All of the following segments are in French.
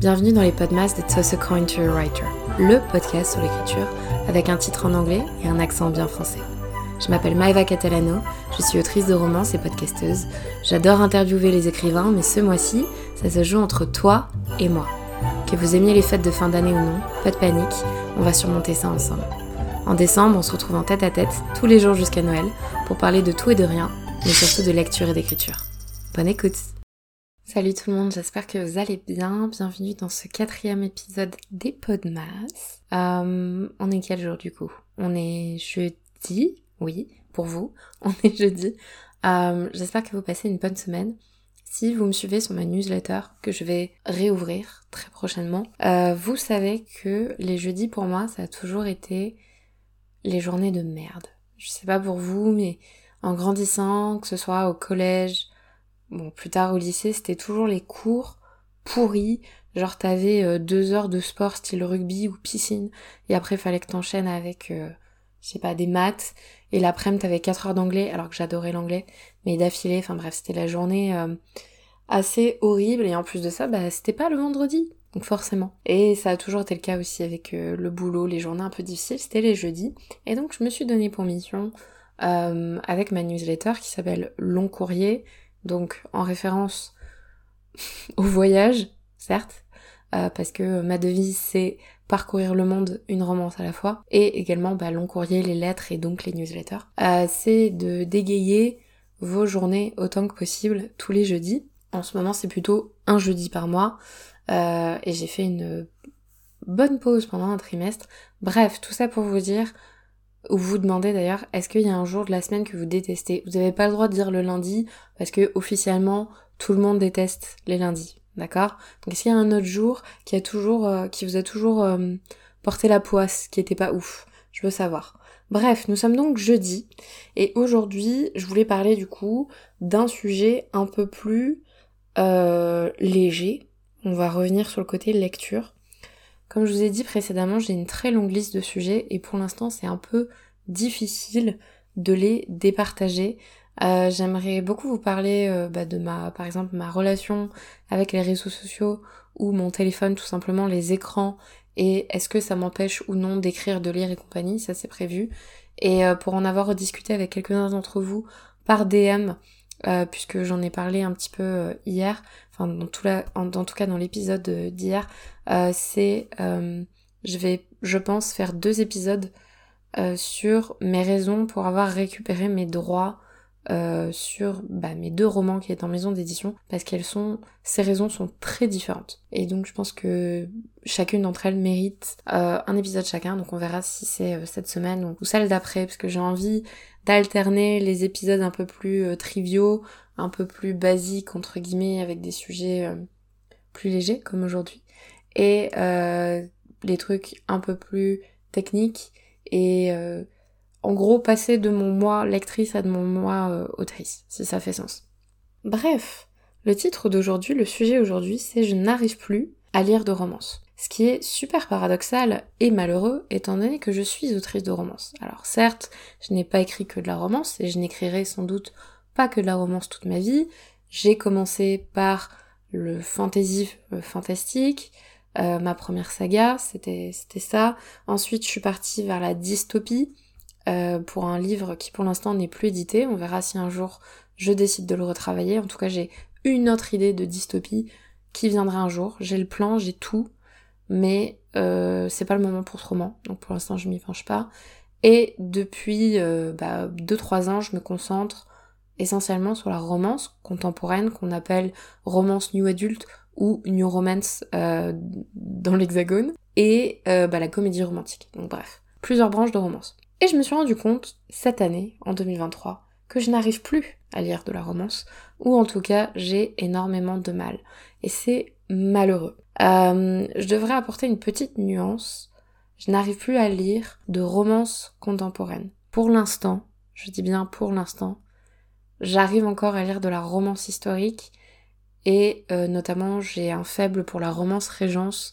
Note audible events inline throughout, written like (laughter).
Bienvenue dans les podcasts de Toss a Coin to Writer, le podcast sur l'écriture avec un titre en anglais et un accent bien français. Je m'appelle Maeva Catalano, je suis autrice de romans et podcasteuse. J'adore interviewer les écrivains, mais ce mois-ci, ça se joue entre toi et moi. Que vous aimiez les fêtes de fin d'année ou non, pas de panique, on va surmonter ça ensemble. En décembre, on se retrouve en tête à tête, tous les jours jusqu'à Noël, pour parler de tout et de rien, mais surtout de lecture et d'écriture. Bonne écoute Salut tout le monde, j'espère que vous allez bien. Bienvenue dans ce quatrième épisode des Podmas. Euh, on est quel jour du coup? On est jeudi, oui, pour vous, (laughs) on est jeudi. Euh, j'espère que vous passez une bonne semaine. Si vous me suivez sur ma newsletter que je vais réouvrir très prochainement, euh, vous savez que les jeudis pour moi ça a toujours été les journées de merde. Je sais pas pour vous, mais en grandissant, que ce soit au collège, bon, plus tard au lycée, c'était toujours les cours pourris. Genre, t'avais euh, deux heures de sport style rugby ou piscine, et après, fallait que t'enchaînes avec, euh, je sais pas, des maths, et l'après-midi, t'avais quatre heures d'anglais, alors que j'adorais l'anglais, mais d'affilée, enfin bref, c'était la journée euh, assez horrible, et en plus de ça, bah, c'était pas le vendredi, donc forcément. Et ça a toujours été le cas aussi avec le boulot, les journées un peu difficiles, c'était les jeudis, et donc je me suis donné pour mission, avec ma newsletter qui s'appelle Long Courrier, donc en référence (laughs) au voyage, certes, euh, parce que ma devise c'est parcourir le monde une romance à la fois, et également bah, long courrier, les lettres et donc les newsletters. Euh, c'est de dégayer vos journées autant que possible tous les jeudis. En ce moment c'est plutôt un jeudi par mois, euh, et j'ai fait une bonne pause pendant un trimestre. Bref, tout ça pour vous dire ou vous demandez d'ailleurs, est-ce qu'il y a un jour de la semaine que vous détestez? Vous n'avez pas le droit de dire le lundi, parce que officiellement, tout le monde déteste les lundis, d'accord? Donc est-ce qu'il y a un autre jour qui a toujours, euh, qui vous a toujours euh, porté la poisse, qui était pas ouf? Je veux savoir. Bref, nous sommes donc jeudi, et aujourd'hui, je voulais parler du coup d'un sujet un peu plus euh, léger. On va revenir sur le côté lecture. Comme je vous ai dit précédemment, j'ai une très longue liste de sujets et pour l'instant c'est un peu difficile de les départager. Euh, j'aimerais beaucoup vous parler euh, bah, de ma, par exemple, ma relation avec les réseaux sociaux ou mon téléphone, tout simplement les écrans et est-ce que ça m'empêche ou non d'écrire, de lire et compagnie, ça c'est prévu. Et euh, pour en avoir discuté avec quelques-uns d'entre vous par DM, puisque j'en ai parlé un petit peu hier, dans tout, cas dans l'épisode d'hier, euh, c'est euh, je vais je pense faire deux épisodes euh, sur mes raisons pour avoir récupéré mes droits sur bah, mes deux romans qui étaient en maison d'édition parce qu'elles sont ces raisons sont très différentes. Et donc je pense que chacune d'entre elles mérite un épisode chacun. Donc on verra si c'est cette semaine ou celle d'après parce que j'ai envie d'alterner les épisodes un peu plus triviaux un peu plus basiques entre guillemets avec des sujets plus légers comme aujourd'hui et euh, les trucs un peu plus techniques et euh, en gros passer de mon moi lectrice à de mon moi euh, autrice, si ça fait sens. Bref, le titre d'aujourd'hui, le sujet aujourd'hui, c'est Je n'arrive plus à lire de romance. Ce qui est super paradoxal et malheureux étant donné que je suis autrice de romance. Alors certes, je n'ai pas écrit que de la romance et je n'écrirai sans doute que de la romance toute ma vie. J'ai commencé par le fantasy fantastique, euh, ma première saga, c'était ça. Ensuite, je suis partie vers la dystopie euh, pour un livre qui pour l'instant n'est plus édité. On verra si un jour je décide de le retravailler. En tout cas, j'ai une autre idée de dystopie qui viendra un jour. J'ai le plan, j'ai tout, mais euh, c'est pas le moment pour ce roman. Donc pour l'instant, je m'y penche pas. Et depuis 2-3 bah, ans, je me concentre essentiellement sur la romance contemporaine qu'on appelle romance new adulte ou New Romance euh, dans l'Hexagone, et euh, bah, la comédie romantique. Donc bref, plusieurs branches de romance. Et je me suis rendu compte, cette année, en 2023, que je n'arrive plus à lire de la romance, ou en tout cas j'ai énormément de mal. Et c'est malheureux. Euh, je devrais apporter une petite nuance. Je n'arrive plus à lire de romance contemporaine. Pour l'instant, je dis bien pour l'instant, j'arrive encore à lire de la romance historique, et euh, notamment, j'ai un faible pour la romance Régence.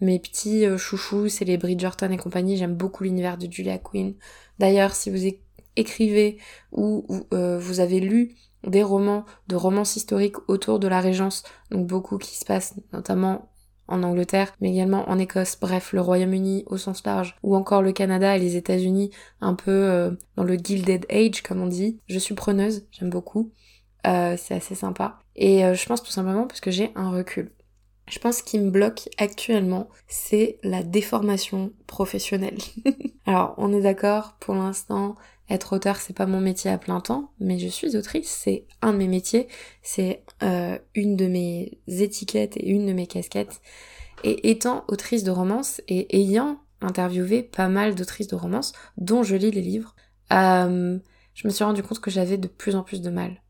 Mes petits euh, chouchous, c'est les Bridgerton et compagnie. J'aime beaucoup l'univers de Julia Quinn. D'ailleurs, si vous écrivez ou, euh, vous avez lu des romans de romance historique autour de la Régence, donc beaucoup qui se passent notamment en Angleterre, mais également en Écosse, bref, le Royaume-Uni au sens large, ou encore le Canada et les États-Unis, un peu euh, dans le Gilded Age, comme on dit. Je suis preneuse, j'aime beaucoup. Euh, c'est assez sympa. Et euh, je pense tout simplement parce que j'ai un recul. Je pense qu'il me bloque actuellement, c'est la déformation professionnelle. (laughs) Alors, on est d'accord, pour l'instant, être auteur, c'est pas mon métier à plein temps, mais je suis autrice, c'est un de mes métiers, c'est euh, une de mes étiquettes et une de mes casquettes. Et étant autrice de romance et ayant interviewé pas mal d'autrices de romance, dont je lis les livres, euh, je me suis rendu compte que j'avais de plus en plus de mal.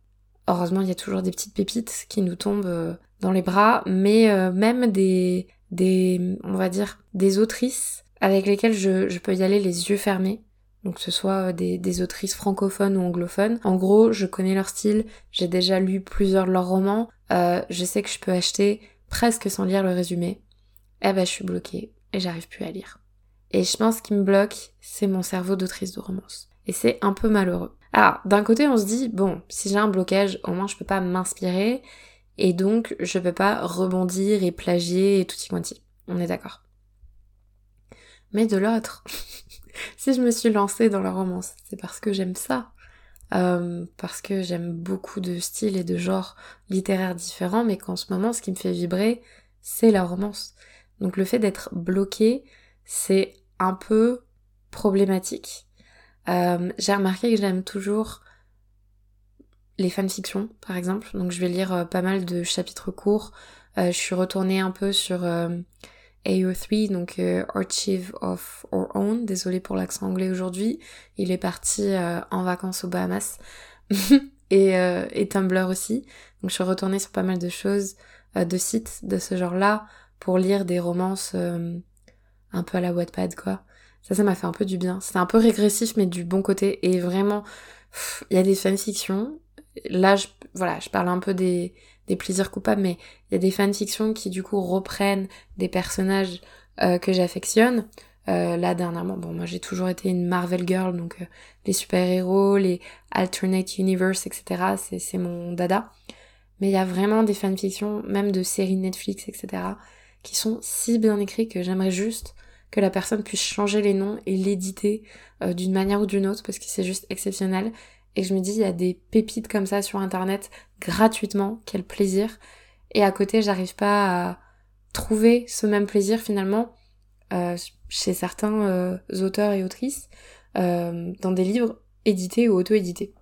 Heureusement, il y a toujours des petites pépites qui nous tombent euh, dans les bras, mais même des, des, on va dire, des autrices avec lesquelles je, je peux y aller les yeux fermés donc ce soit euh, des, autrices francophones ou anglophones. En gros, je connais leur style, j'ai déjà lu plusieurs de leurs romans, euh, je sais que je peux acheter presque sans lire le résumé. Eh ben je suis bloquée et j'arrive plus à lire. Et je pense qu'il me bloque, c'est mon cerveau d'autrice de romance. Et c'est un peu malheureux. Alors, d'un côté, on se dit, bon, si j'ai un blocage, au moins je peux pas m'inspirer, et donc je peux pas rebondir et plagier et tout y quanti. On est d'accord. Mais de l'autre, (laughs) si je me suis lancée dans la romance, c'est parce que j'aime ça. Euh, parce que j'aime beaucoup de styles et de genres littéraires différents, mais qu'en ce moment, ce qui me fait vibrer, c'est la romance. Donc le fait d'être bloqué, c'est un peu problématique. Euh, j'ai remarqué que j'aime toujours les fanfictions, par exemple. Donc je vais lire euh, pas mal de chapitres courts. je suis retournée un peu sur AO3, donc euh, Archive of Our Own, désolé pour l'accent anglais aujourd'hui, il est parti euh, en vacances aux Bahamas, (laughs) et, euh, et Tumblr aussi, donc je suis retournée sur pas mal de choses, de sites de ce genre-là, pour lire des romances un peu à la Wattpad quoi. Ça, ça m'a fait un peu du bien. C'était un peu régressif, mais du bon côté, et vraiment, il y a des fanfictions, là, voilà, je parle un peu des des plaisirs coupables, mais il y a des fanfictions qui du coup reprennent des personnages euh, que j'affectionne. Euh, là dernièrement, bon moi j'ai toujours été une Marvel girl, donc euh, les super-héros, les alternate universe, etc. C'est mon dada. Mais il y a vraiment des fanfictions, même de séries Netflix, etc. qui sont si bien écrites que j'aimerais juste que la personne puisse changer les noms et l'éditer d'une manière ou d'une autre parce que c'est juste exceptionnel. Et je me dis, il y a des pépites comme ça sur internet gratuitement, quel plaisir. Et à côté, j'arrive pas à trouver ce même plaisir finalement euh, chez certains euh, auteurs et autrices euh, dans des livres édités ou auto-édités.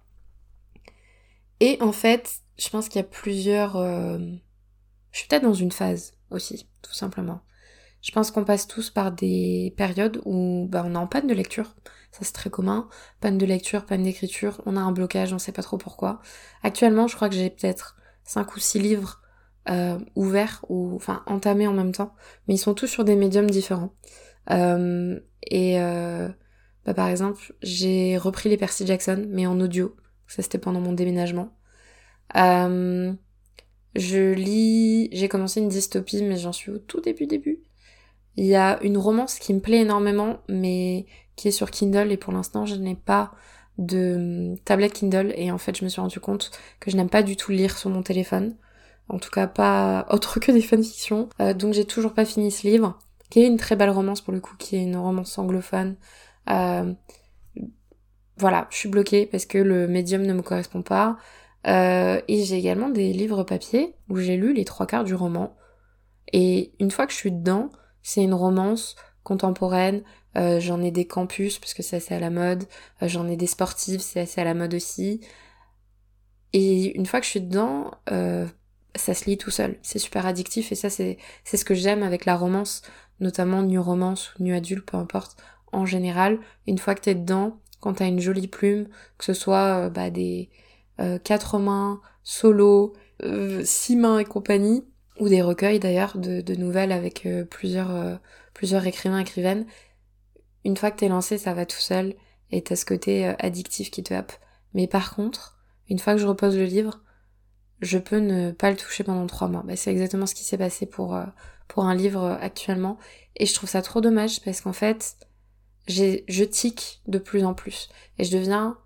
Et en fait, je pense qu'il y a plusieurs... Je suis peut-être dans une phase aussi, tout simplement. Je pense qu'on passe tous par des périodes où bah, on est en panne de lecture. Ça c'est très commun. Panne de lecture, panne d'écriture, on a un blocage, on sait pas trop pourquoi. Actuellement, je crois que j'ai peut-être 5 ou 6 livres euh, ouverts ou enfin entamés en même temps, mais ils sont tous sur des médiums différents. Euh, et euh, bah, par exemple, j'ai repris les Percy Jackson, mais en audio. Ça c'était pendant mon déménagement. je lis, j'ai commencé une dystopie, mais j'en suis au tout début début. Il y a une romance qui me plaît énormément, mais qui est sur Kindle et pour l'instant je n'ai pas de hum, tablette Kindle et en fait je me suis rendu compte que je n'aime pas du tout lire sur mon téléphone. En tout cas pas (laughs) autre que des fanfictions. Euh, donc j'ai toujours pas fini ce livre, qui est une très belle romance pour le coup, qui est une romance anglophone. Euh, voilà, je suis bloquée parce que le médium ne me correspond pas. Euh, et j'ai également des livres papier où j'ai lu les trois quarts du roman. Et une fois que je suis dedans, c'est une romance contemporaine. Euh, j'en ai des campus parce que c'est à la mode. Euh, j'en ai des sportives, c'est assez à la mode aussi. Et une fois que je suis dedans, euh, ça se lit tout seul. C'est super addictif et ça c'est c'est ce que j'aime avec la romance, notamment new romance ou new adulte, peu importe. En général, une fois que t'es dedans, quand t'as une jolie plume, que ce soit bah, des quatre mains, solo, six mains et compagnie, ou des recueils d'ailleurs de, nouvelles avec euh, plusieurs, euh, plusieurs écrivains écrivaines. Une fois que t'es lancé, ça va tout seul et t'as ce côté euh, addictif qui te happe. Mais par contre, une fois que je repose le livre, je peux ne pas le toucher pendant trois mois. Bah, c'est exactement ce qui s'est passé pour, pour un livre actuellement. Et je trouve ça trop dommage parce qu'en fait, j'ai, je tic de plus en plus. Et je deviens...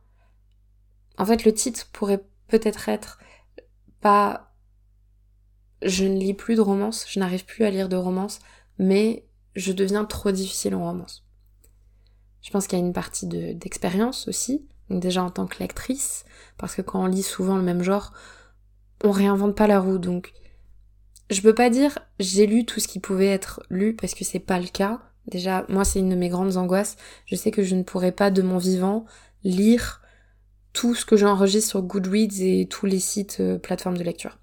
En fait, le titre pourrait peut-être être pas je ne lis plus de romance, je n'arrive plus à lire de romance, mais je deviens trop difficile en romance. Je pense qu'il y a une partie d'expérience aussi, déjà en tant que lectrice, parce que quand on lit souvent le même genre, on réinvente pas la roue, donc je peux pas dire j'ai lu tout ce qui pouvait être lu parce que c'est pas le cas. Déjà, moi c'est une de mes grandes angoisses. Je sais que je ne pourrais pas de mon vivant lire tout ce que j'enregistre sur Goodreads et tous les sites euh, plateformes de lecture.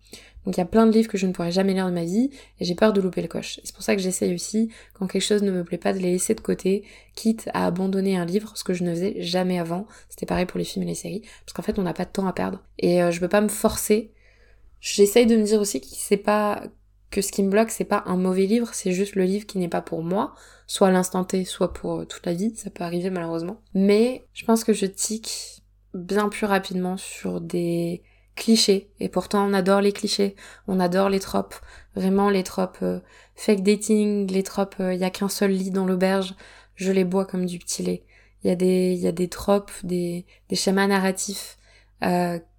Donc il y a plein de livres que je ne pourrais jamais lire de ma vie et j'ai peur de louper le coche. C'est pour ça que j'essaye aussi, quand quelque chose ne me plaît pas, de les laisser de côté, quitte à abandonner un livre, ce que je ne faisais jamais avant. C'était pareil pour les films et les séries, parce qu'en fait on n'a pas de temps à perdre. Et euh, je peux pas me forcer. J'essaye de me dire aussi que c'est pas que ce qui me bloque, c'est pas un mauvais livre, c'est juste le livre qui n'est pas pour moi, soit à l'instant T, soit pour euh, toute la vie, ça peut arriver malheureusement. Mais je pense que je tic bien plus rapidement sur des clichés, et pourtant on adore les clichés, on adore les tropes, vraiment les tropes euh, fake dating, les tropes il euh, y a qu'un seul lit dans l'auberge, je les bois comme du petit lait. Il y a des, y a des tropes, des, des schémas narratifs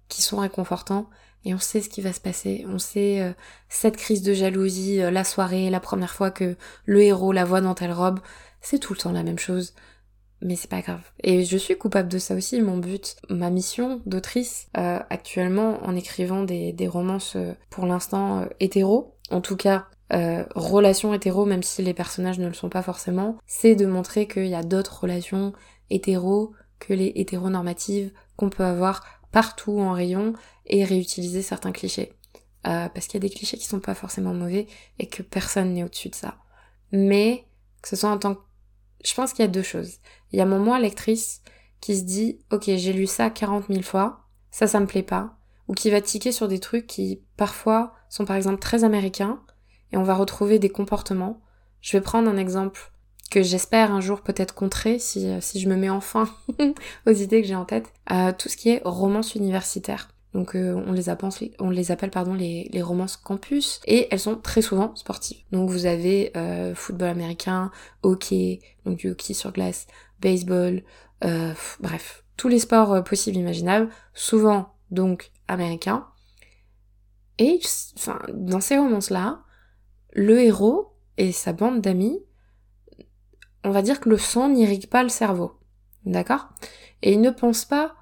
qui sont réconfortants, et on sait ce qui va se passer. On sait euh, cette crise de jalousie, euh, la soirée, la première fois que le héros la voit dans telle robe. C'est tout le temps la même chose. Mais c'est pas grave. Et je suis coupable de ça aussi. Mon but, ma mission d'autrice, euh, actuellement, en écrivant des, des romances pour l'instant hétéro, en tout cas relations hétéro, même si les personnages ne le sont pas forcément, c'est de montrer qu'il y a d'autres relations hétéro que les hétéronormatives qu'on peut avoir partout en rayon et réutiliser certains clichés. Euh, parce qu'il y a des clichés qui sont pas forcément mauvais et que personne n'est au-dessus de ça. Mais que ce soit en tant que... Je pense qu'il y a deux choses. Il y a mon moi lectrice qui se dit ok j'ai lu ça 40 000 fois, ça ça me plaît pas, ou qui va tiquer sur des trucs qui parfois sont par exemple très américains et on va retrouver des comportements. Je vais prendre un exemple que j'espère un jour peut-être contrer si, si je me mets enfin (laughs) aux idées que j'ai en tête. Euh, tout ce qui est romance universitaire. Donc euh, on les appelle, les pardon les, romances campus et elles sont très souvent sportives. Donc vous avez euh, football américain, hockey, donc du hockey sur glace, baseball, euh, bref tous les sports possibles imaginables, souvent donc américains. Et enfin dans ces romances là, le héros et sa bande d'amis, on va dire que le sang n'irrigue pas le cerveau, d'accord? Et ils ne pensent pas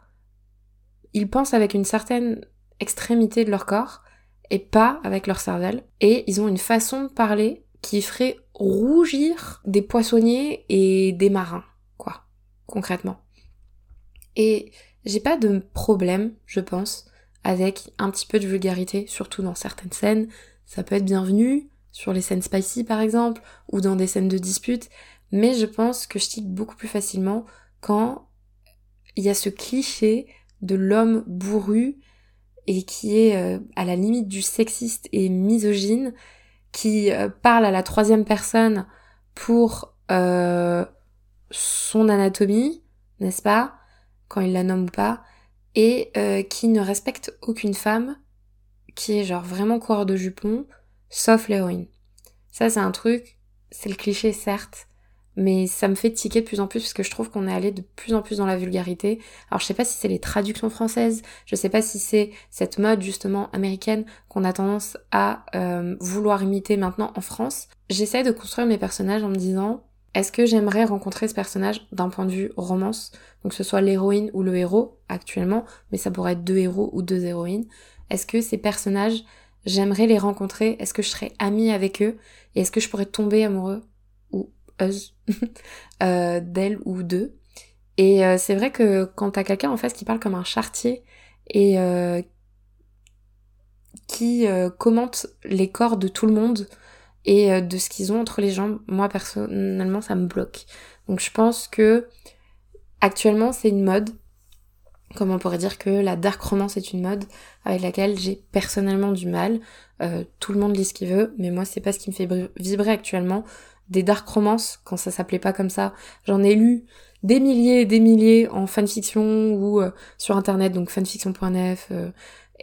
ils pensent avec une certaine extrémité de leur corps et pas avec leur cervelle. Et ils ont une façon de parler qui ferait rougir des poissonniers et des marins, quoi, concrètement. Et j'ai pas de problème, je pense, avec un petit peu de vulgarité, surtout dans certaines scènes. Ça peut être bienvenu, sur les scènes spicy par exemple, ou dans des scènes de dispute, mais je pense que je tique beaucoup plus facilement quand il y a ce cliché de l'homme bourru et qui est euh, à la limite du sexiste et misogyne, qui euh, parle à la troisième personne pour euh, son anatomie, n'est-ce pas, quand il la nomme pas, et qui ne respecte aucune femme, qui est genre vraiment coureur de jupon, sauf l'héroïne. Ça c'est un truc, c'est le cliché certes, mais ça me fait tiquer de plus en plus parce que je trouve qu'on est allé de plus en plus dans la vulgarité. Alors je sais pas si c'est les traductions françaises, je sais pas si c'est cette mode justement américaine qu'on a tendance à euh, vouloir imiter maintenant en France. J'essaie de construire mes personnages en me disant est-ce que j'aimerais rencontrer ce personnage d'un point de vue romance, donc que ce soit l'héroïne ou le héros actuellement, mais ça pourrait être deux héros ou deux héroïnes. Est-ce que ces personnages j'aimerais les rencontrer? Est-ce que je serais amie avec eux? Et est-ce que je pourrais tomber amoureux? (laughs) euh, d'elle ou d'eux. Et euh, c'est vrai que quand t'as quelqu'un en face qui parle comme un chartier et euh, qui commente les corps de tout le monde et de ce qu'ils ont entre les jambes, moi personnellement ça me bloque. Donc je pense que actuellement c'est une mode, comme on pourrait dire que la dark romance est une mode avec laquelle j'ai personnellement du mal. tout le monde lit ce qu'il veut, mais moi c'est pas ce qui me fait vibrer actuellement des dark romances quand ça s'appelait pas comme ça. J'en ai lu des milliers et des milliers en fanfiction ou euh, sur internet, donc fanfiction.nf, euh,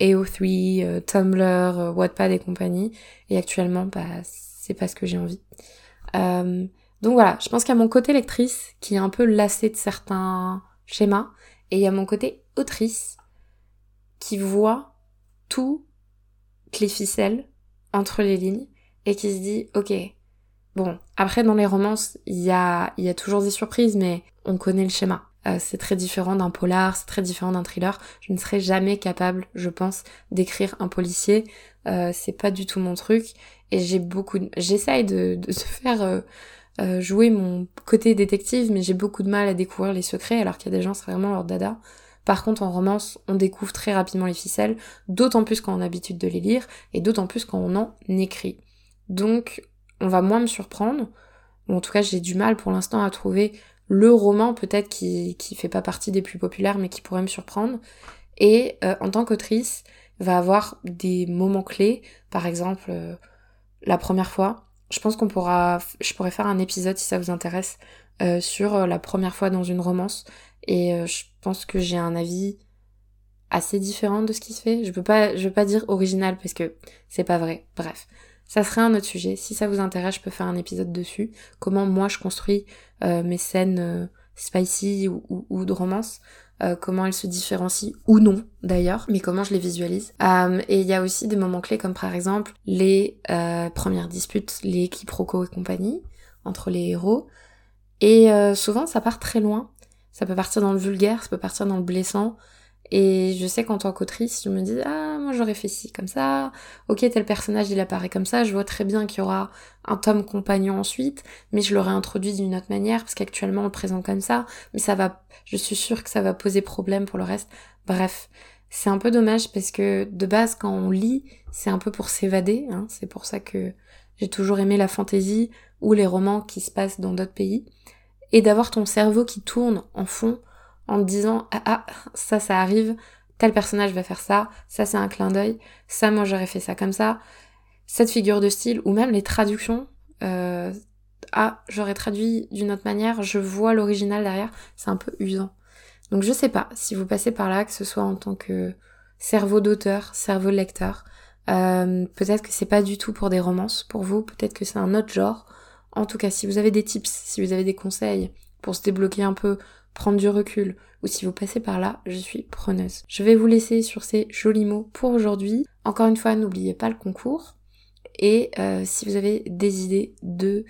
AO3, euh, Tumblr, Wattpad et compagnie. Et actuellement, bah, c'est pas ce que j'ai envie. donc voilà, je pense qu'il y a mon côté lectrice qui est un peu lassé de certains schémas, et il y a mon côté autrice qui voit toutes les ficelles entre les lignes et qui se dit ok, bon, après dans les romances, il y a, toujours des surprises, mais on connaît le schéma. Euh, c'est très différent d'un polar, c'est très différent d'un thriller. Je ne serais jamais capable, je pense, d'écrire un policier. Euh, c'est pas du tout mon truc. Et j'ai beaucoup, de... j'essaye de, de, faire euh, jouer mon côté détective, mais j'ai beaucoup de mal à découvrir les secrets, alors qu'il y a des gens, c'est vraiment leur dada. Par contre, en romance, on découvre très rapidement les ficelles, d'autant plus quand on a l'habitude de les lire, et d'autant plus quand on en écrit. Donc, on va moins me surprendre, ou en tout cas, j'ai du mal pour l'instant à trouver le roman peut-être qui, qui fait pas partie des plus populaires, mais qui pourrait me surprendre. Et euh, en tant qu'autrice, va avoir des moments clés, par exemple, euh, la première fois, je pense qu'on pourra, je pourrais faire un épisode si ça vous intéresse euh, sur la première fois dans une romance. Et je pense que j'ai un avis assez différent de ce qui se fait. Je peux veux pas dire original parce que c'est pas vrai. Bref, ça serait un autre sujet. Si ça vous intéresse, je peux faire un épisode dessus. Comment moi je construis mes scènes spicy ou, de romance. Euh, comment elles se différencient ou non d'ailleurs, mais comment je les visualise. Euh, et il y a aussi des moments clés comme par exemple les euh, premières disputes, les quiproquos et compagnie entre les héros. Et souvent ça part très loin. Ça peut partir dans le vulgaire, ça peut partir dans le blessant. Et je sais qu'en tant qu'autrice, je me dis ah moi j'aurais fait ci comme ça. Ok tel personnage il apparaît comme ça. Je vois très bien qu'il y aura un tome compagnon ensuite, mais je l'aurais introduit d'une autre manière parce qu'actuellement on le présente comme ça. Mais ça va, je suis sûre que ça va poser problème pour le reste. Bref, c'est un peu dommage parce que de base quand on lit, c'est un peu pour s'évader. Hein. C'est pour ça que j'ai toujours aimé la fantaisie ou les romans qui se passent dans d'autres pays et d'avoir ton cerveau qui tourne en fond en te disant ah ah ça ça arrive, tel personnage va faire ça, ça c'est un clin d'œil, ça moi j'aurais fait ça comme ça, cette figure de style ou même les traductions. Euh, ah j'aurais traduit d'une autre manière, je vois l'original derrière, c'est un peu usant. Donc je sais pas si vous passez par là, que ce soit en tant que cerveau d'auteur, cerveau de lecteur. Euh, peut-être que c'est pas du tout pour des romances pour vous, peut-être que c'est un autre genre. En tout cas, si vous avez des tips, si vous avez des conseils pour se débloquer un peu prendre du recul, ou si vous passez par là, je suis preneuse. Je vais vous laisser sur ces jolis mots pour aujourd'hui. Encore une fois, n'oubliez pas le concours. Et euh, si vous avez des idées de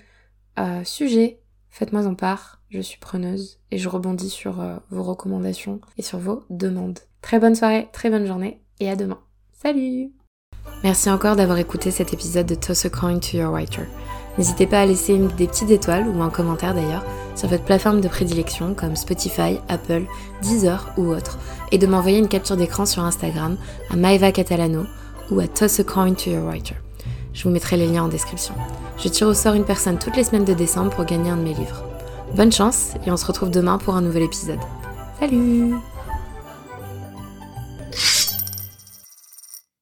euh, sujets, faites-moi en part. Je suis preneuse et je rebondis sur euh, vos recommandations et sur vos demandes. Très bonne soirée, très bonne journée et à demain. Salut Merci encore d'avoir écouté cet épisode de Toss a Coin to Your Writer. N'hésitez pas à laisser des petites étoiles ou un commentaire d'ailleurs sur votre plateforme de prédilection comme Spotify, Apple, Deezer ou autre, et de m'envoyer une capture d'écran sur Instagram à Maeva Catalano ou à Toss a Coin to Your Writer. Je vous mettrai les liens en description. Je tire au sort une personne toutes les semaines de décembre pour gagner un de mes livres. Bonne chance et on se retrouve demain pour un nouvel épisode. Salut